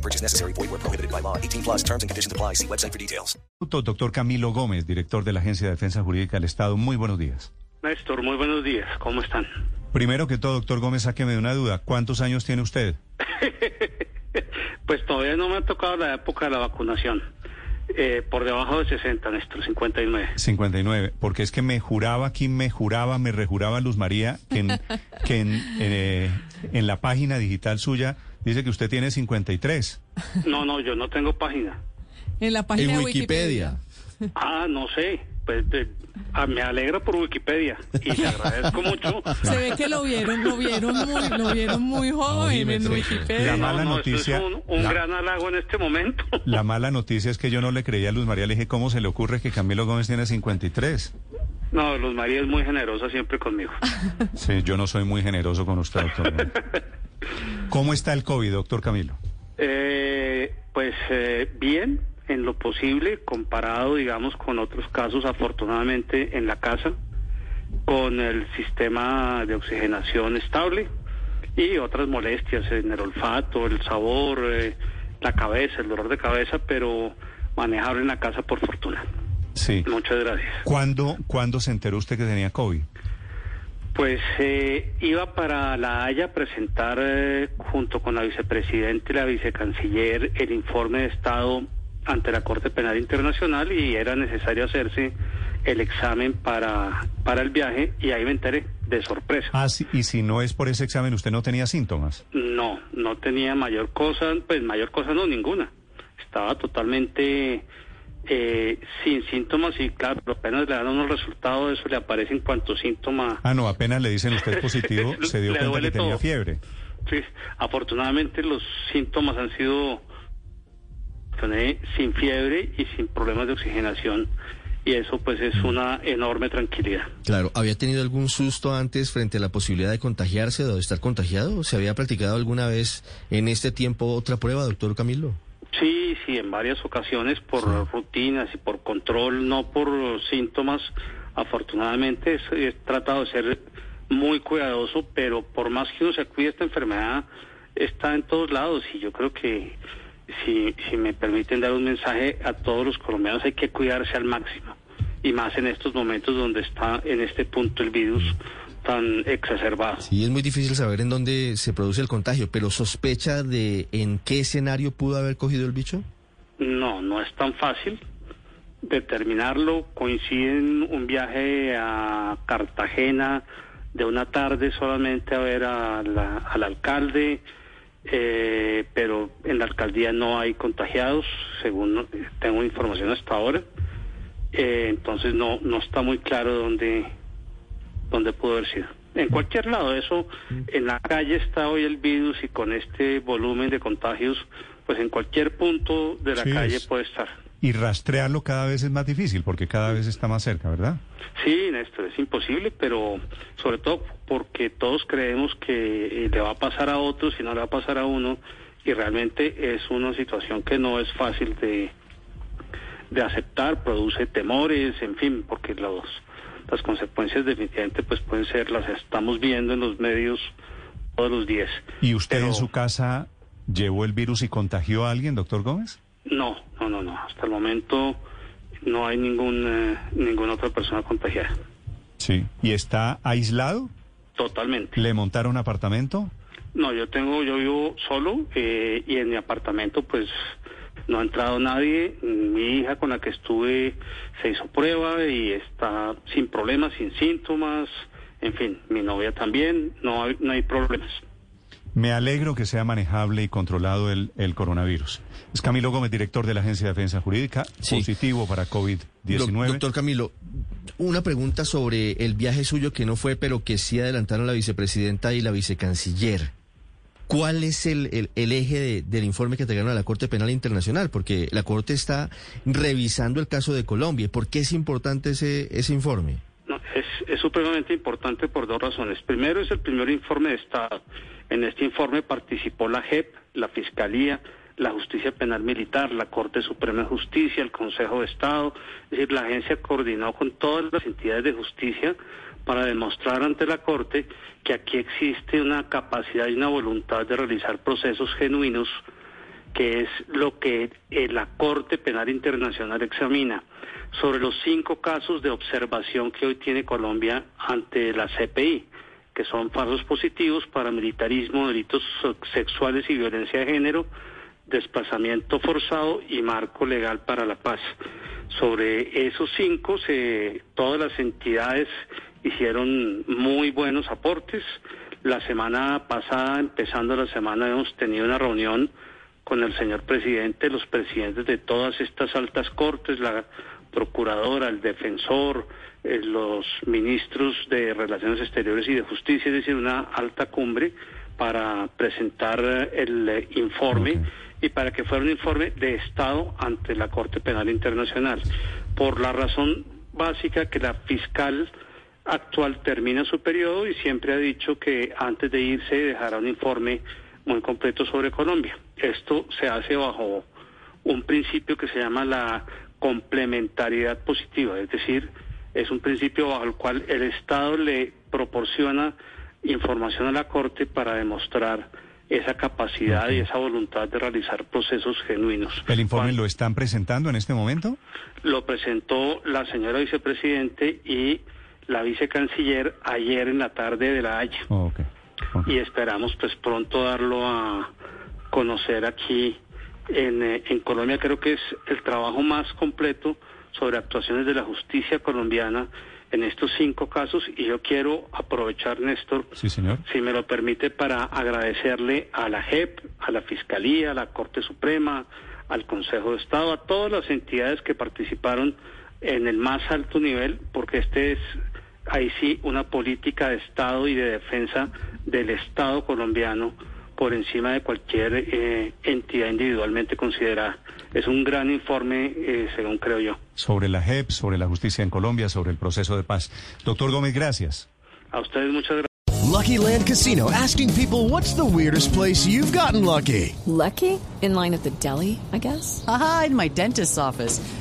No purchase necessary. Void where prohibited by law. 18 plus terms and conditions apply. See website for details. Doctor Camilo Gómez, director de la Agencia de Defensa Jurídica del Estado. Muy buenos días. Néstor, muy buenos días. ¿Cómo están? Primero que todo, doctor Gómez, sáqueme de una duda. ¿Cuántos años tiene usted? Pues todavía no me ha tocado la época de la vacunación. Eh, por debajo de 60, Néstor, 59. 59. Porque es que me juraba aquí, me juraba, me rejuraba Luz María que en, que en, eh, en la página digital suya dice que usted tiene 53. No, no, yo no tengo página. En la página En de Wikipedia. Ah, no sé. Pues de- ah, me alegro por Wikipedia y le agradezco mucho. Se ve que lo vieron, lo vieron muy, lo vieron muy joven en La Wikipedia. mala no, no, noticia- es un, un la- gran halago en este momento. La mala noticia es que yo no le creía a Luz María. Le dije, ¿cómo se le ocurre que Camilo Gómez tiene 53? No, Luz María es muy generosa siempre conmigo. Sí, yo no soy muy generoso con usted, doctor. ¿Cómo está el COVID, doctor Camilo? Eh, pues eh, bien, en lo posible, comparado, digamos, con otros casos, afortunadamente, en la casa, con el sistema de oxigenación estable y otras molestias en el olfato, el sabor, eh, la cabeza, el dolor de cabeza, pero manejable en la casa por fortuna. Sí. Muchas gracias. ¿Cuándo, ¿Cuándo se enteró usted que tenía COVID? Pues eh, iba para La Haya a presentar eh, junto con la vicepresidenta y la vicecanciller el informe de Estado ante la Corte Penal Internacional y era necesario hacerse el examen para, para el viaje y ahí me enteré de sorpresa. Ah, sí, y si no es por ese examen, ¿usted no tenía síntomas? No, no tenía mayor cosa, pues mayor cosa no, ninguna. Estaba totalmente eh, sin síntomas y claro, apenas le dan unos resultados, eso le aparece en cuanto síntoma Ah, no, apenas le dicen usted positivo, se dio cuenta que tenía todo. fiebre. Sí, afortunadamente los síntomas han sido sin fiebre y sin problemas de oxigenación y eso pues es una enorme tranquilidad. Claro, ¿había tenido algún susto antes frente a la posibilidad de contagiarse o de estar contagiado? ¿Se había practicado alguna vez en este tiempo otra prueba, doctor Camilo? Sí, sí, en varias ocasiones por rutinas y por control, no por síntomas. Afortunadamente he tratado de ser muy cuidadoso, pero por más que uno se cuide esta enfermedad, está en todos lados y yo creo que si, si me permiten dar un mensaje a todos los colombianos hay que cuidarse al máximo. Y más en estos momentos donde está en este punto el virus tan exacerbado. Sí, es muy difícil saber en dónde se produce el contagio, pero ¿sospecha de en qué escenario pudo haber cogido el bicho? No, no es tan fácil determinarlo. Coincide en un viaje a Cartagena de una tarde solamente a ver a la- al alcalde, eh, pero en la alcaldía no hay contagiados, según tengo información hasta ahora. Eh, entonces no no está muy claro dónde dónde pudo haber sido. En cualquier lado, eso en la calle está hoy el virus y con este volumen de contagios, pues en cualquier punto de la Sí, calle es- puede estar. Y rastrearlo cada vez es más difícil porque cada vez está más cerca, ¿verdad? Sí, Néstor, es imposible, pero sobre todo porque todos creemos que eh, le va a pasar a otros y no le va a pasar a uno, y realmente es una situación que no es fácil de, de aceptar, produce temores, en fin, porque los, las consecuencias definitivamente pues pueden ser, las estamos viendo en los medios todos los días. ¿Y usted Pero- en su casa llevó el virus y contagió a alguien, doctor Gómez? No, no, no, no, hasta el momento no hay ningún, eh, ninguna otra persona contagiada, Sí. ¿Y está aislado? totalmente. ¿Le montaron apartamento? No, yo tengo, yo vivo solo eh, y en mi apartamento pues no ha entrado nadie. Mi hija con la que estuve se hizo prueba y está sin problemas, sin síntomas. En fin, mi novia también, no hay, no hay problemas. Me alegro que sea manejable y controlado el, el coronavirus. Es Camilo Gómez, director de la Agencia de Defensa Jurídica, Sí. positivo para Doc- COVID-19. Doctor Camilo, una pregunta sobre el viaje suyo que no fue, pero que sí adelantaron la vicepresidenta y la vicecanciller. ¿Cuál es el, el, eje de- del informe que entregaron a la Corte Penal Internacional? Porque la Corte está revisando el caso de Colombia. ¿Por qué es importante ese, ese informe? Es, es supremamente importante por dos razones. Primero, es el primer informe de Estado. En este informe participó la JEP, la Fiscalía, la Justicia Penal Militar, la Corte Suprema de Justicia, el Consejo de Estado. Es decir, la agencia coordinó con todas las entidades de justicia para demostrar ante la Corte que aquí existe una capacidad y una voluntad de realizar procesos genuinos que es lo que eh, la Corte Penal Internacional examina sobre los cinco casos de observación que hoy tiene Colombia ante la CPI, que son falsos positivos, paramilitarismo, delitos sexuales y violencia de género, desplazamiento forzado y marco legal para la paz. Sobre esos cinco, todas las entidades hicieron muy buenos aportes. La semana pasada, empezando la semana, hemos tenido una reunión con el señor presidente, los presidentes de todas estas altas cortes, la procuradora, el defensor, eh, los ministros de Relaciones Exteriores y de Justicia, es decir, una alta cumbre para presentar eh, el eh, informe y para que fuera un informe de Estado ante la Corte Penal Internacional. Por la razón básica que la fiscal actual termina su periodo y siempre ha dicho que antes de irse dejará un informe muy completo sobre Colombia. Esto se hace bajo un principio que se llama la complementariedad positiva, es decir, es un principio bajo el cual el Estado le proporciona información a la Corte para demostrar esa capacidad y esa voluntad de realizar procesos genuinos. ¿El informe Cuando- lo están presentando en este momento? lo presentó la señora vicepresidente y la vicecanciller ayer en la tarde de la Haya. Oh. Y esperamos pues pronto darlo a conocer aquí en, eh, en Colombia. Creo que es el trabajo más completo sobre actuaciones de la justicia colombiana en estos cinco casos y yo quiero aprovechar, Néstor, Sí, señor. si me lo permite, para agradecerle a la JEP, a la Fiscalía, a la Corte Suprema, al Consejo de Estado, a todas las entidades que participaron en el más alto nivel, porque este es, ahí sí, una política de Estado y de defensa del Estado colombiano por encima de cualquier eh, entidad individualmente considerada. Es un gran informe, eh, según creo yo. Sobre la JEP, sobre la justicia en Colombia, sobre el proceso de paz. Doctor Gómez, gracias. A ustedes muchas gracias. Lucky Land Casino asking people what's the weirdest place you've gotten lucky? Lucky? In line at the deli, I guess? Aha, in my dentist's office.